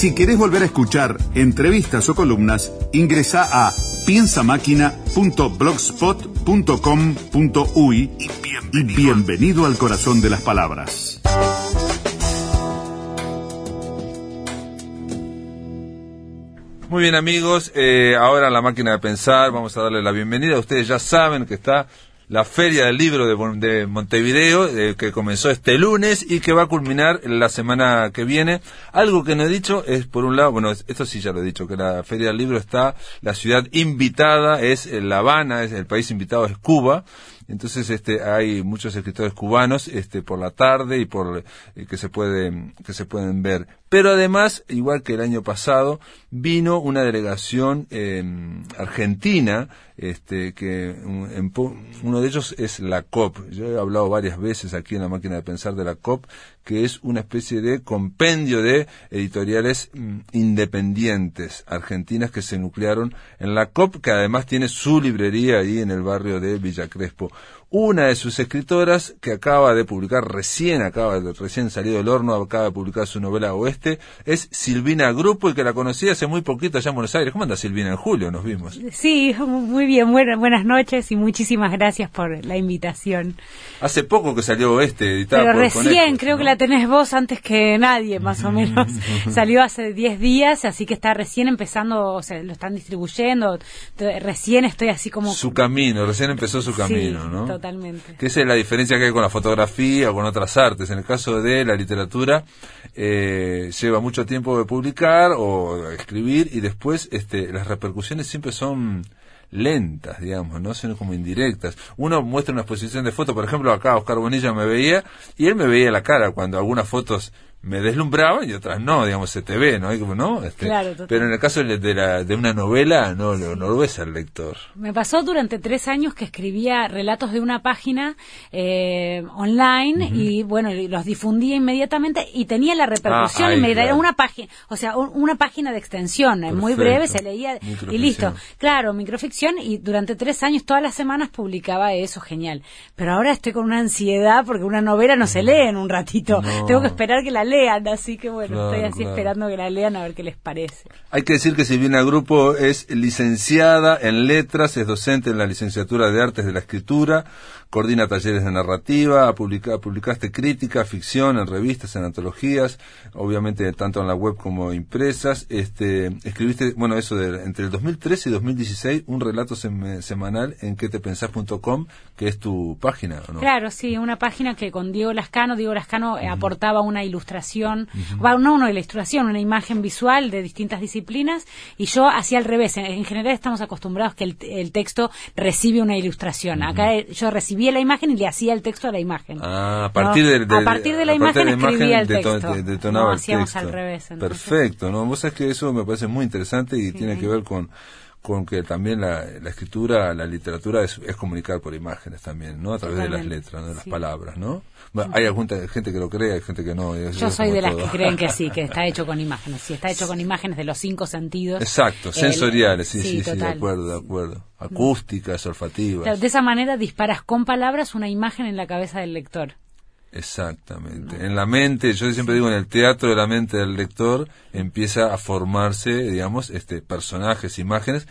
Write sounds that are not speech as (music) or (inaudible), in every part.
Si querés volver a escuchar entrevistas o columnas, ingresa a piensamáquina.blogspot.com.uy y bienvenido al corazón de las palabras. Muy bien amigos, eh, ahora la máquina de pensar, vamos a darle la bienvenida. Ustedes ya saben que está la Feria del Libro de, Montevideo, eh, que comenzó este lunes y que va a culminar la semana que viene. Algo que no he dicho es, por un lado, bueno, esto sí ya lo he dicho, que la Feria del Libro está, la ciudad invitada es La Habana, es, el país invitado es Cuba. Entonces, este, hay muchos escritores cubanos, este, por la tarde y por eh, que se pueden, que se pueden ver. Pero además, igual que el año pasado, vino una delegación em, argentina, este, que uno de ellos es la COP. Yo he hablado varias veces aquí en la máquina de pensar de la COP, que es una especie de compendio de editoriales mm, independientes argentinas que se nuclearon en la COP, que además tiene su librería ahí en el barrio de Villa Crespo. Una de sus escritoras, que acaba de publicar, recién acaba de, recién salido del horno, acaba de publicar su novela Oeste, es Silvina Grupo y que la conocí hace muy poquito allá en Buenos Aires. ¿Cómo anda Silvina? En julio nos vimos. Sí, muy bien, buenas noches y muchísimas gracias por la invitación. Hace poco que salió Oeste, editado Pero recién, creo que la tenés vos antes que nadie, más o (laughs) menos. salió hace 10 días, así que está recién empezando, o sea, lo están distribuyendo. Recién estoy así como... Su camino, recién empezó su camino, ¿no? Totalmente. Que esa es la diferencia que hay con la fotografía o con otras artes. En el caso de la literatura, eh, lleva mucho tiempo de publicar o escribir y después este, las repercusiones siempre son lentas, digamos, ¿no? Sino como indirectas. Uno muestra una exposición de fotos, por ejemplo, acá Oscar Bonilla me veía y él me veía la cara cuando algunas fotos me deslumbraban y otras no, digamos, se te ve, ¿no? ¿no? Este, pero en el caso de, la, de una novela, no, no, lo ves al lector. Me pasó durante tres años que escribía relatos de una página eh, online y, bueno, los difundía inmediatamente y tenía la repercusión y me Era una página, o sea, una página de extensión, eh, muy breve, se leía y listo. Claro, microficción y durante tres años, todas las semanas publicaba eso, genial. Pero ahora estoy con una ansiedad porque una novela no se lee en un ratito. Tengo que esperar que la lean, así que bueno, estoy así esperando que la lean a ver qué les parece. Hay que decir que Silvina Grupo es licenciada en letras, es docente en la licenciatura de artes de la escritura, coordina talleres de narrativa, publica, publicaste crítica, ficción en revistas, en antologías, obviamente tanto en la web como impresas. Este, escribiste, bueno, eso de entre el 2013 y 2016, un relato semanal en quetepensás.com, que es tu página, ¿no? Claro, sí, una página que con Diego Lascano, Diego Lascano eh, aportaba una ilustración, no una ilustración, una imagen visual de distintas disciplinas, y yo hacía al revés. En, general estamos acostumbrados que el, texto recibe una ilustración. Acá eh, yo recibí la imagen y le hacía el texto a la imagen. Ah, a partir, de, a partir de la imagen escribía el texto. detonaba hacíamos al revés. Perfecto, ¿no? Vos sabés que eso me parece muy interesante y tiene que ver con con que también la, escritura, la literatura es, comunicar por imágenes también, ¿no? A través de las letras, de las palabras, ¿no? hay alguna gente que lo cree, hay gente que no. Yo soy de las que creen que sí, que está (laughs) hecho con imágenes. Sí, está hecho con imágenes de los cinco sentidos. Exacto, sensoriales, sí, sí, sí, de acuerdo, de acuerdo. Acústicas, olfativas. de esa manera disparas con palabras una imagen en la cabeza del lector. Exactamente. En la mente, yo siempre digo, en el teatro de la mente del lector empieza a formarse, digamos, este personajes, imágenes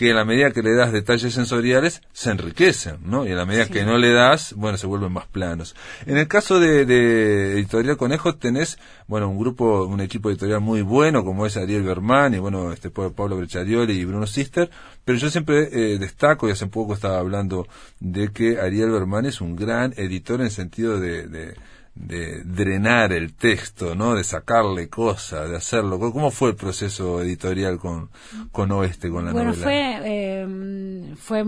que a la medida que le das detalles sensoriales se enriquecen, ¿no? Y a la medida que no le das, bueno, se vuelven más planos. En el caso de, Editorial Conejo tenés, bueno, un grupo, un equipo editorial muy bueno, como es Ariel Berman y, bueno, este Pablo Brecharioli y Bruno Sister, pero yo siempre eh, destaco, y hace poco estaba hablando de que Ariel Berman es un gran editor en sentido de de drenar el texto, ¿no? De sacarle cosas, de hacerlo. ¿Cómo fue el proceso editorial con, con Oeste, con la bueno, novela? fue, em, fue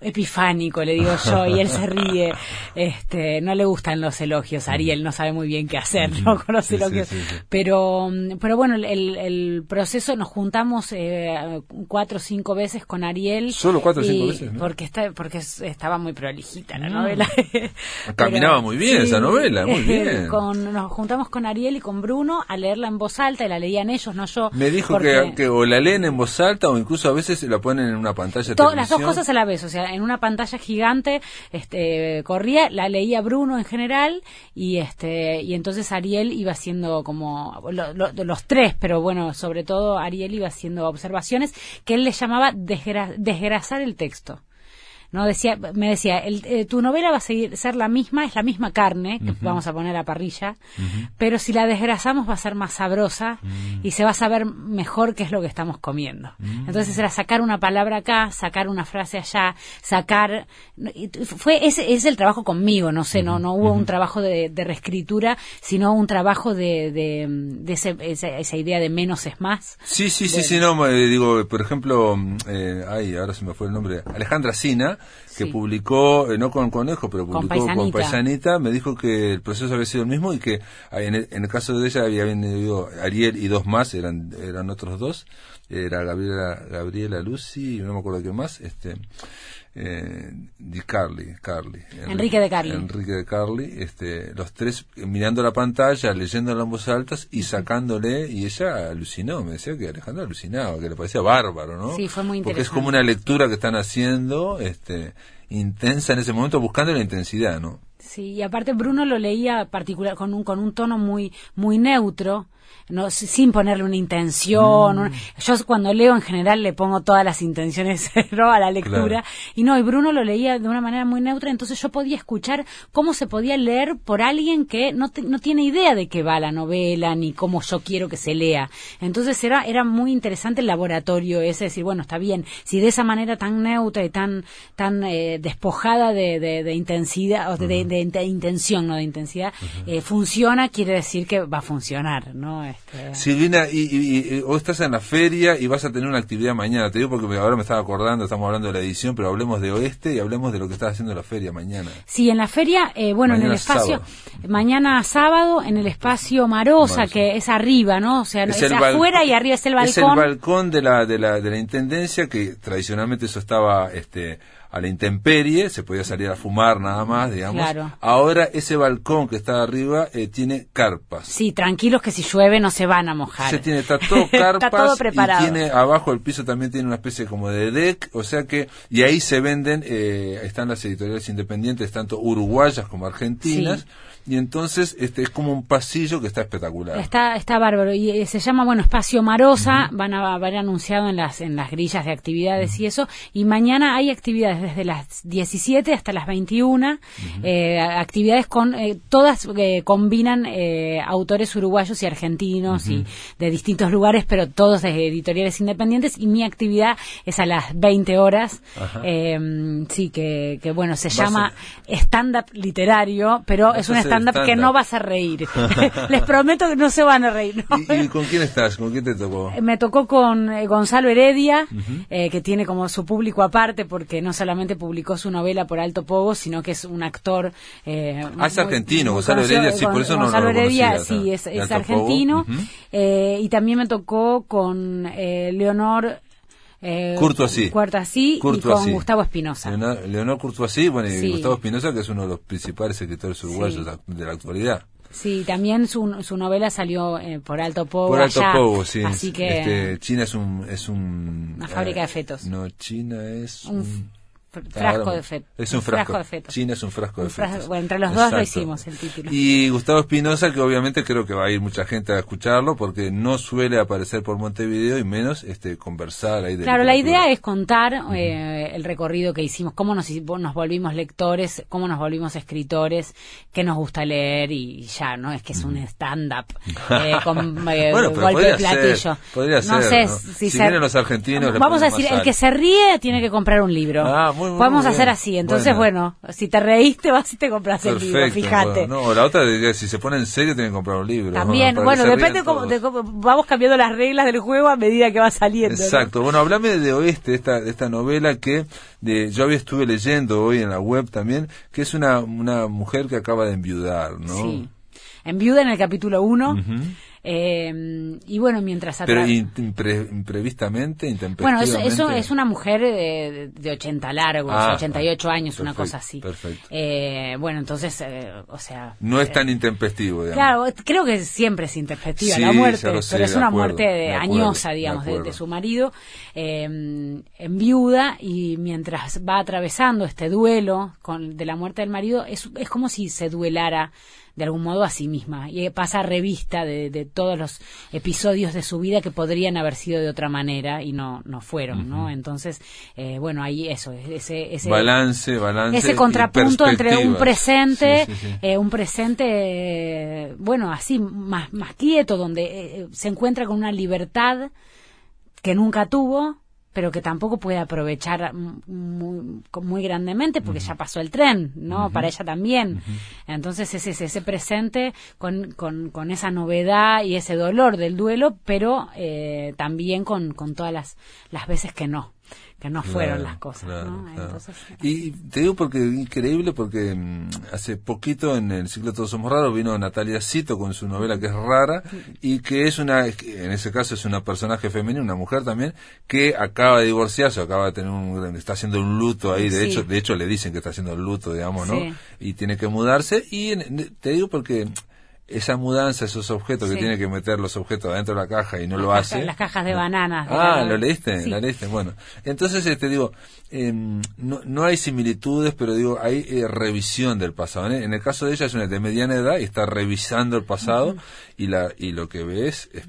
epifánico, le digo yo, y él se ríe. (laughs) Este, no le gustan los elogios. Ariel no sabe muy bien qué hacer, ¿no? Con los elogios. pero, pero bueno, el, el proceso, nos juntamos eh, cuatro o cinco veces con Ariel. ¿Solo cuatro o cinco veces? Porque, está, porque estaba muy prolijita la novela. (laughs) Caminaba muy bien esa novela eh, con, nos juntamos con Ariel y con Bruno a leerla en voz alta y la leían ellos, no yo. Me dijo que, o la leen en voz alta o incluso a veces la ponen en una pantalla de Las dos cosas a la vez, o sea, en una pantalla gigante este, corría, la leía Bruno en general y este y entonces Ariel iba haciendo como los tres, pero bueno, sobre todo Ariel iba haciendo observaciones que él le llamaba desgrasar el texto no decía me decía eh, tu novela va a seguir ser la misma es la misma carne que vamos a poner a parrilla pero si la desgrasamos va a ser más sabrosa y se va a saber mejor qué es lo que estamos comiendo. Entonces era sacar una palabra acá sacar una frase allá sacar fue ese es el trabajo conmigo no sé no no hubo un trabajo de, reescritura sino un trabajo de, de, esa, idea de menos es más. Sí sí sí sí no digo por ejemplo eh, ay ahora se me fue el nombre Alejandra Sina que publicó, eh, no con Conejo, pero publicó con Paisanita. me dijo que el proceso había sido el mismo y que ah, en el, caso de ella había venido Ariel y dos más, eran, eran otros dos, era Gabriela, Gabriela Lucy y no me acuerdo qué más, este, eh, de Carly, Carly, Enrique de Carly. Enrique de Carly, este, los tres mirando la pantalla, leyendo en voz altas y sacándole, y ella alucinó, me decía que Alejandra alucinaba, que le parecía bárbaro, ¿no? Sí, fue muy interesante. Porque es como una lectura que están haciendo, este, intensa en ese momento, buscando la intensidad, ¿no? Sí, y aparte Bruno lo leía particular con un con un tono muy muy neutro, no sin ponerle una intención. Mm. yo cuando leo en general le pongo todas las intenciones (laughs) a la lectura y no, y Bruno lo leía de una manera muy neutra, entonces yo podía escuchar cómo se podía leer por alguien que no, no tiene idea de qué va la novela ni cómo yo quiero que se lea. Entonces era era muy interesante el laboratorio ese, decir, bueno, está bien, si de esa manera tan neutra y tan tan eh, despojada de, de, intensidad o de, de, intención, no de intensidad, eh, funciona, quiere decir que va a funcionar, ¿no? Este... Silvina, y, y, estás en la feria y vas a tener una actividad mañana. Te digo porque ahora me estaba acordando, estamos hablando de la edición, pero hablemos de Oeste y hablemos de lo que estás haciendo en la feria mañana. Sí, en la feria, eh, bueno, en el espacio, mañana sábado, en el espacio Marosa, que es arriba, ¿no? O sea, es, afuera y arriba es el balcón. Es el balcón de la, de la, de la Intendencia, que tradicionalmente eso estaba, este, a la intemperie, se podía salir a fumar nada más, digamos. Ahora ese balcón que está arriba eh, tiene carpas. Sí, tranquilos que si llueve no se van a mojar. Se tiene, está (laughs) todo carpas está todo preparado. y tiene abajo el piso también tiene una especie como de deck, o sea que y ahí se venden, eh, están las editoriales independientes tanto uruguayas como argentinas y entonces este es como un pasillo que está espectacular. Está está bárbaro. Y eh, se llama bueno Espacio Marosa, van a haber anunciado en las en las grillas de actividades y eso. Y mañana hay actividades desde las 17 hasta las 21, eh, actividades con eh, todas combinan autores uruguayos y argentinos y de distintos lugares, pero todos de editoriales independientes. Y mi actividad es a las 20 horas. sí que, que bueno, se llama stand up literario, pero es una que no vas a reír. (laughs) (laughs) Les prometo que no se van a reír. ¿Y, con quién estás? ¿Con quién te tocó? Eh, me tocó con eh, Gonzalo Heredia, eh, que tiene como su público aparte, porque no solamente publicó su novela por Alto Pogo, sino que es un actor. ah, es argentino, Gonzalo Heredia, sí, por eso Gonzalo no, lo Heredia, sí, es, argentino. y también me tocó con Leonor eh, Curtoasí. y con Gustavo Espinosa. Leonor, Curtoasí, bueno, y Gustavo Espinosa, que es uno de los principales escritores uruguayos de, la, actualidad. Sí, también su, su novela salió eh, por Alto Pogo. Por Alto Pogo, sí. Así que. Este, China es un. Es un una fábrica de fetos. No, China es. un frasco de feto. Es un frasco, de feto. China es un frasco de feto. Bueno, entre los dos lo hicimos el título. Y Gustavo Espinosa, que obviamente creo que va a ir mucha gente a escucharlo porque no suele aparecer por Montevideo y menos este conversar ahí de Claro, la idea es contar eh, el recorrido que hicimos, cómo nos, nos volvimos lectores, cómo nos volvimos escritores, qué nos gusta leer y ya, ¿no? Es que es un stand-up (laughs) eh, con eh, golpe de platillo. podría no ser, sé si, si vienen los argentinos. Vamos a decir, el que se ríe tiene que comprar un libro. Ah, muy Podemos hacer así. Entonces, bueno. si te reíste, vas y te compras el libro, fíjate. No, la otra, si se pone en serio, tienen que comprar un libro. También, bueno, depende cómo, vamos cambiando las reglas del juego a medida que va saliendo. Exacto. Bueno, hablame de Oeste, esta, de esta novela que de, yo había estuve leyendo hoy en la web también, que es una, una mujer que acaba de enviudar, ¿no? Sí. Enviuda en el capítulo 1. Eh, y bueno, mientras... Pero imprevistamente, Bueno, eso, eso, es una mujer de, de 80 largos, 88 ah, años, una cosa así. Perfecto. Eh, bueno, entonces, eh, o sea... No es tan intempestivo, digamos. Claro, creo que siempre es intempestiva la muerte, pero es una muerte añosa, digamos, de, su marido, en viuda, y mientras va atravesando este duelo con, de la muerte del marido, es, es como si se duelara de algún modo a sí misma. Y pasa revista de, de, todos los episodios de su vida que podrían haber sido de otra manera y no no fueron no entonces eh, bueno ahí eso ese ese balance balance ese contrapunto entre un presente eh, un presente bueno así más más quieto donde eh, se encuentra con una libertad que nunca tuvo pero que tampoco puede aprovechar muy, muy grandemente porque ya pasó el tren, ¿no? Para ella también. Entonces es ese, ese presente con, con, con, esa novedad y ese dolor del duelo, pero eh, también con, con todas las, las veces que no que no fueron las cosas. y te digo porque increíble porque mm, hace poquito en el ciclo Todos Somos Raros vino Natalia Cito con su novela que es rara y que es una, en ese caso es una personaje femenina, una mujer también, que acaba de divorciarse, acaba de tener un, está haciendo un luto ahí, de hecho, de hecho le dicen que está haciendo el luto, digamos, ¿no? Y tiene que mudarse y te digo porque esa mudanza, esos objetos que tiene que meter los objetos adentro de la caja y no lo hace. Las cajas de bananas. Ah, ¿lo leíste? ¿La leíste? Bueno, entonces te este, digo, em, no, no hay similitudes, pero digo, hay eh, revisión del pasado. ¿eh? En el caso de ella es una de mediana edad y está revisando el pasado y la y lo que ves es,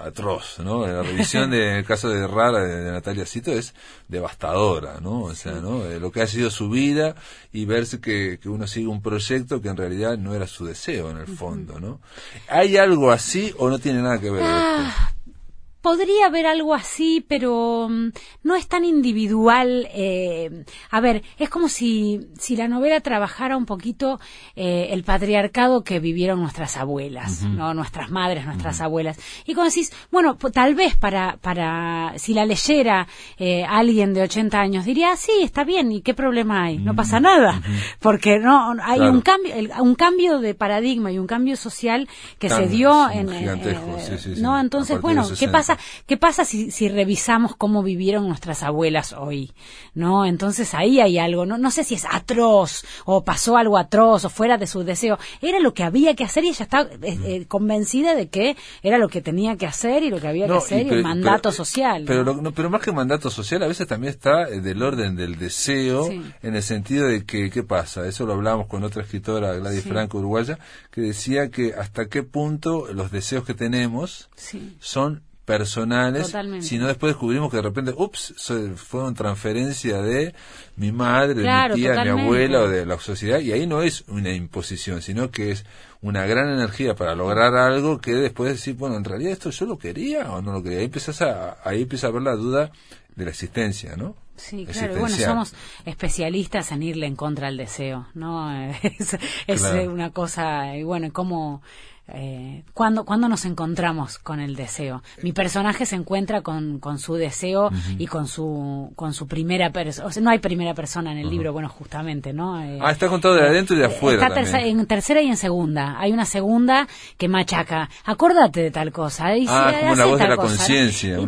atroz, ¿no? La revisión del caso de Rara de, Natalia Cito es devastadora, ¿no? O sea, ¿no? lo que ha sido su vida y verse que, que uno sigue un proyecto que en realidad no era su deseo en el fondo. ¿No? ¿Hay algo así o no tiene nada que ver? Ah, podría haber algo así, pero mm, no es tan individual. Eh, a ver, es como si, si la novela trabajara un poquito eh, el patriarcado que vivieron nuestras abuelas, ¿no? Nuestras madres, nuestras abuelas. Y como decís, bueno, tal vez para, para, si la leyera eh, alguien de 80 años, diría, sí, está bien, ¿y qué problema hay? No pasa nada. Porque no, hay un cambio, un cambio de paradigma y un cambio social que se dio en, no, entonces, bueno, ¿qué pasa? ¿Qué pasa si, si revisamos cómo vivieron nuestras abuelas hoy? ¿No? Entonces ahí hay algo, no, no sé si es atroz o pasó algo atroz o fuera de su deseo. Era lo que había que hacer y ella está eh, eh, convencida de que era lo que tenía que hacer y lo que había que hacer y, el mandato social. Pero, pero más que mandato social, a veces también está eh, del orden del deseo en el sentido de que, ¿qué pasa? Eso lo hablamos con otra escritora, Gladys Franco, uruguaya, que decía que hasta qué punto los deseos que tenemos son personales, sino después descubrimos que de repente, ups, fue una transferencia de mi madre, de mi tía, de mi abuela o de la sociedad, y ahí no es una imposición, sino que es una gran energía para lograr algo que después decir, bueno, en realidad esto yo lo quería o no lo quería. Ahí empiezas a, ahí empieza a ver la duda de la existencia, ¿no? Sí, claro. Bueno, somos especialistas en irle en contra al deseo, ¿no? (laughs) Es, es una cosa, y bueno, cómo eh, ¿cuándo, nos encontramos con el deseo? Mi personaje se encuentra con, con su deseo y con su, con su primera persona. O sea, no hay primera persona en el libro, bueno, justamente, ¿no? Eh, ah, está contado de adentro y de afuera. Está en tercera y en segunda. Hay una segunda que machaca. Acordate de tal cosa. ah, como la voz de la conciencia.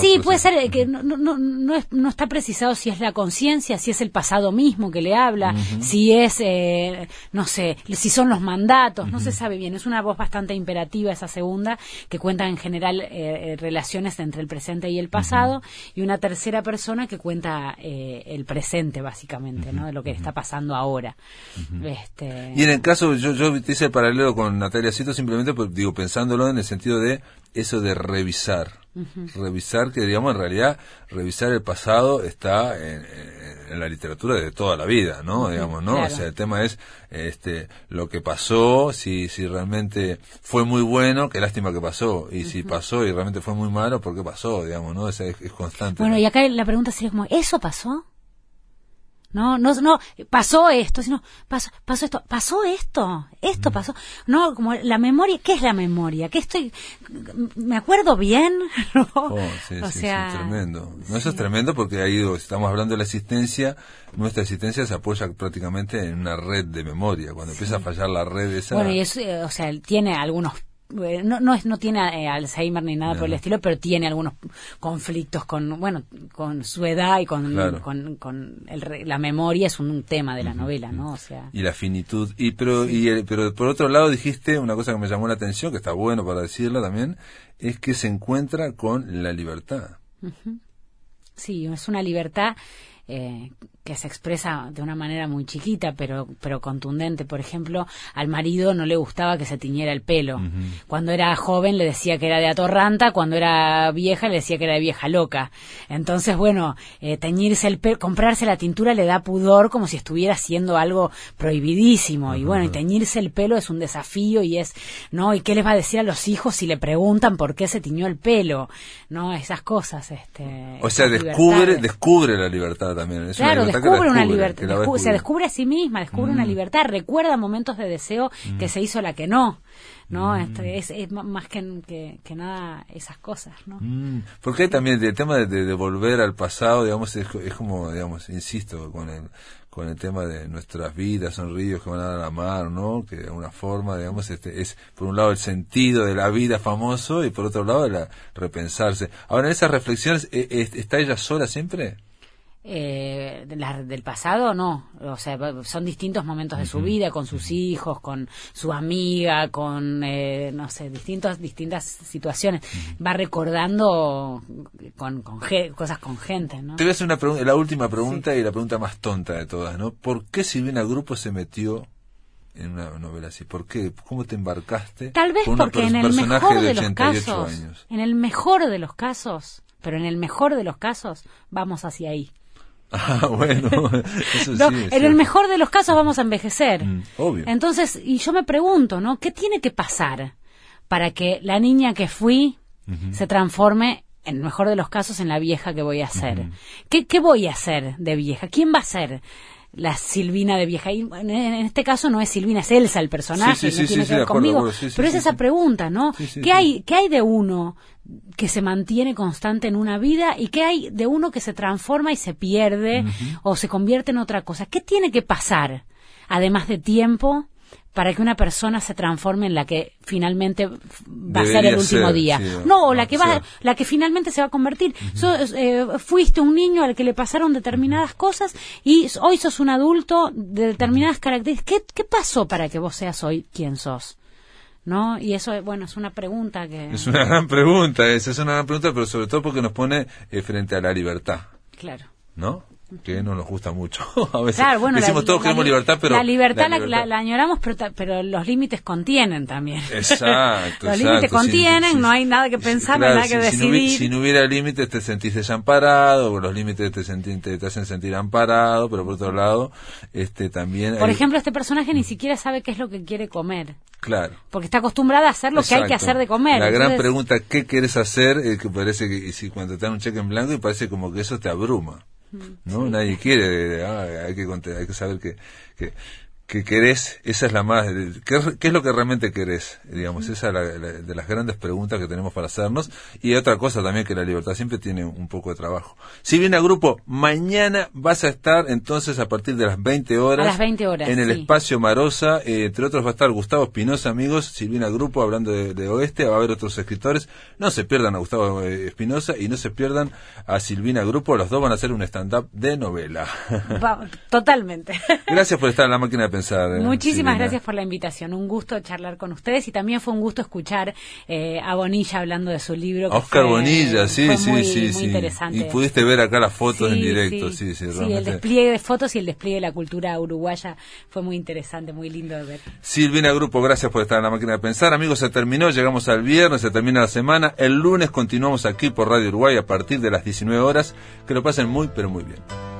Sí, puede ser que no, no, no, no, está precisado si es la conciencia, si es el pasado mismo que le habla, si es, eh, no sé, si son los mandatos, no se sabe bien. Es una voz bastante imperativa esa segunda, que cuenta en general eh, eh, relaciones entre el presente y el pasado, y una tercera persona que cuenta eh, el presente, básicamente, ¿no? De lo que está pasando ahora. este... Y en el caso, yo, yo hice el paralelo con Natalia Cito simplemente, pues, digo, pensándolo en el sentido de eso de revisar. Revisar, que digamos, en realidad, revisar el pasado está en, la literatura de toda la vida, ¿no? Digamos, ¿no? O sea, el tema es este, lo que pasó, si, si realmente fue muy bueno, qué lástima que pasó. Y si pasó y realmente fue muy malo, ¿por qué pasó? Digamos, ¿no? Es, es, constante. Bueno, y acá la pregunta sería como, ¿eso pasó? No, no, no, pasó esto, sino pasó, pasó esto, pasó esto, esto pasó. No, como la memoria, ¿qué es la memoria? ¿Qué estoy, me acuerdo bien? (laughs) Oh, sí, sí, tremendo. No, eso es tremendo porque ahí estamos hablando de la existencia, nuestra existencia se apoya prácticamente en una red de memoria. Cuando empieza a fallar la red esa. Bueno, y eso, eh, o sea, tiene algunos no, no, es, no tiene eh, Alzheimer ni nada por el estilo, pero tiene algunos conflictos con, bueno, con su edad y con, con, la memoria es un tema de la novela, ¿no? O sea. Y la finitud. Y pero, y pero por otro lado dijiste una cosa que me llamó la atención, que está bueno para decirlo también, es que se encuentra con la libertad. Sí, es una libertad eh, que se expresa de una manera muy chiquita, pero, pero contundente. Por ejemplo, al marido no le gustaba que se tiñera el pelo. Cuando era joven le decía que era de atorranta, cuando era vieja le decía que era de vieja loca. Entonces, bueno, eh, teñirse el pelo, comprarse la tintura le da pudor como si estuviera haciendo algo prohibidísimo. Y bueno, y teñirse el pelo es un desafío y es, ¿no? ¿Y qué les va a decir a los hijos si le preguntan por qué se tiñó el pelo? ¿No? Esas cosas, este. O sea, descubre, descubre la libertad también. claro, descubre, una libertad, se descubre a sí misma, descubre una mm. libertad, recuerda momentos de deseo que mm. se hizo la que no. ¿no? Mm. Este, es, más que, que, nada esas cosas, ¿no? Porque también el tema de, volver al pasado, digamos, es, como, digamos, insisto, con el, con el tema de nuestras vidas, son ríos que van a dar a la mar, ¿no? Que de alguna forma, digamos, este, es por un lado el sentido de la vida famoso y por otro lado la repensarse. Ahora, en esas reflexiones, ¿e, e, ¿está ella sola siempre? Eh, del pasado no o sea son distintos momentos de su vida con sus hijos con su amiga con eh, no sé distintos distintas situaciones va recordando con, cosas con gente ¿no? te voy a hacer una la última pregunta y la pregunta más tonta de todas no por qué Silvina Grupo se metió en una novela así? ¿Por qué? ¿Cómo te embarcaste? Tal vez porque en el mejor de, los casos, en el mejor de los casos, pero en el mejor de los casos vamos hacia ahí. (laughs) Ah, bueno, (laughs) eso sí, en el mejor de los casos vamos a envejecer. Mm, obvio. Entonces, y yo me pregunto, ¿no? ¿Qué tiene que pasar para que la niña que fui se transforme, en el mejor de los casos, en la vieja que voy a ser? ¿Qué, ¿Qué voy a hacer de vieja? ¿Quién va a ser? La Silvina de vieja. Y en este caso no es Silvina, es Elsa el personaje, no tiene que ver conmigo. pero es esa pregunta, ¿no? ¿Qué, hay, ¿Qué hay de uno que se mantiene constante en una vida y qué hay de uno que se transforma y se pierde o se convierte en otra cosa. ¿Qué tiene que pasar, además de tiempo, para que una persona se transforme en la que finalmente va a ser el último día. no, o la que va, la que finalmente se va a convertir. Eh, fuiste un niño al que le pasaron determinadas cosas y hoy sos un adulto de determinadas características. ¿Qué, ¿Qué pasó para que vos seas hoy quien sos? ¿no? Y eso, bueno, es una pregunta que... Es una gran pregunta, es, es una gran pregunta, pero sobre todo porque nos pone eh, frente a la libertad. Claro. ¿No? Que no nos gusta mucho. (laughs) a veces decimos todos queremos libertad, pero... La libertad la, añoramos, pero, pero, los límites contienen también. (laughs) Exacto. los límites contienen, no hay nada que pensar, nada que decidir. Si no, hubiera límites te sentís desamparado, los límites te, te, hacen sentir amparado, pero por otro lado, este también... Por ejemplo, este personaje ni siquiera sabe qué es lo que quiere comer. Claro. Porque está acostumbrada a hacer lo que hay que hacer de comer. La gran pregunta, ¿qué quieres hacer? Eh, que parece que si cuando te dan un cheque en blanco y parece como que eso te abruma. ¿No? Nadie quiere, ah, hay, que, hay que saber que, que, que querés, esa es la más, ¿qué, es lo que realmente querés? Digamos, esa es la, de las grandes preguntas que tenemos para hacernos. Y otra cosa también que la libertad siempre tiene un poco de trabajo. Si bien a grupo, mañana vas a estar entonces a partir de las 20 horas. las 20 horas. En el espacio Marosa, eh, entre otros va a estar Gustavo Espinosa, amigos, Silvina Grupo hablando de, Oeste, va a haber otros escritores. No se pierdan a Gustavo eh, Espinosa y no se pierdan a Silvina Grupo, los dos van a hacer un stand-up de novela. totalmente. (laughs) Gracias por estar en la máquina de Muchísimas gracias por la invitación. Un gusto charlar con ustedes y también fue un gusto escuchar eh, a Bonilla hablando de su libro. Oscar Bonilla, sí, sí, sí, sí. Interesante. Y pudiste ver acá las fotos en directo, sí, sí, sí. el despliegue de fotos y el despliegue de la cultura uruguaya fue muy interesante, muy lindo de ver. Silvina Grupo, gracias por estar en la máquina de pensar. Amigos, se terminó, llegamos al viernes, se termina la semana. El lunes continuamos aquí por Radio Uruguay a partir de las 19 horas. Que lo pasen muy, pero muy bien.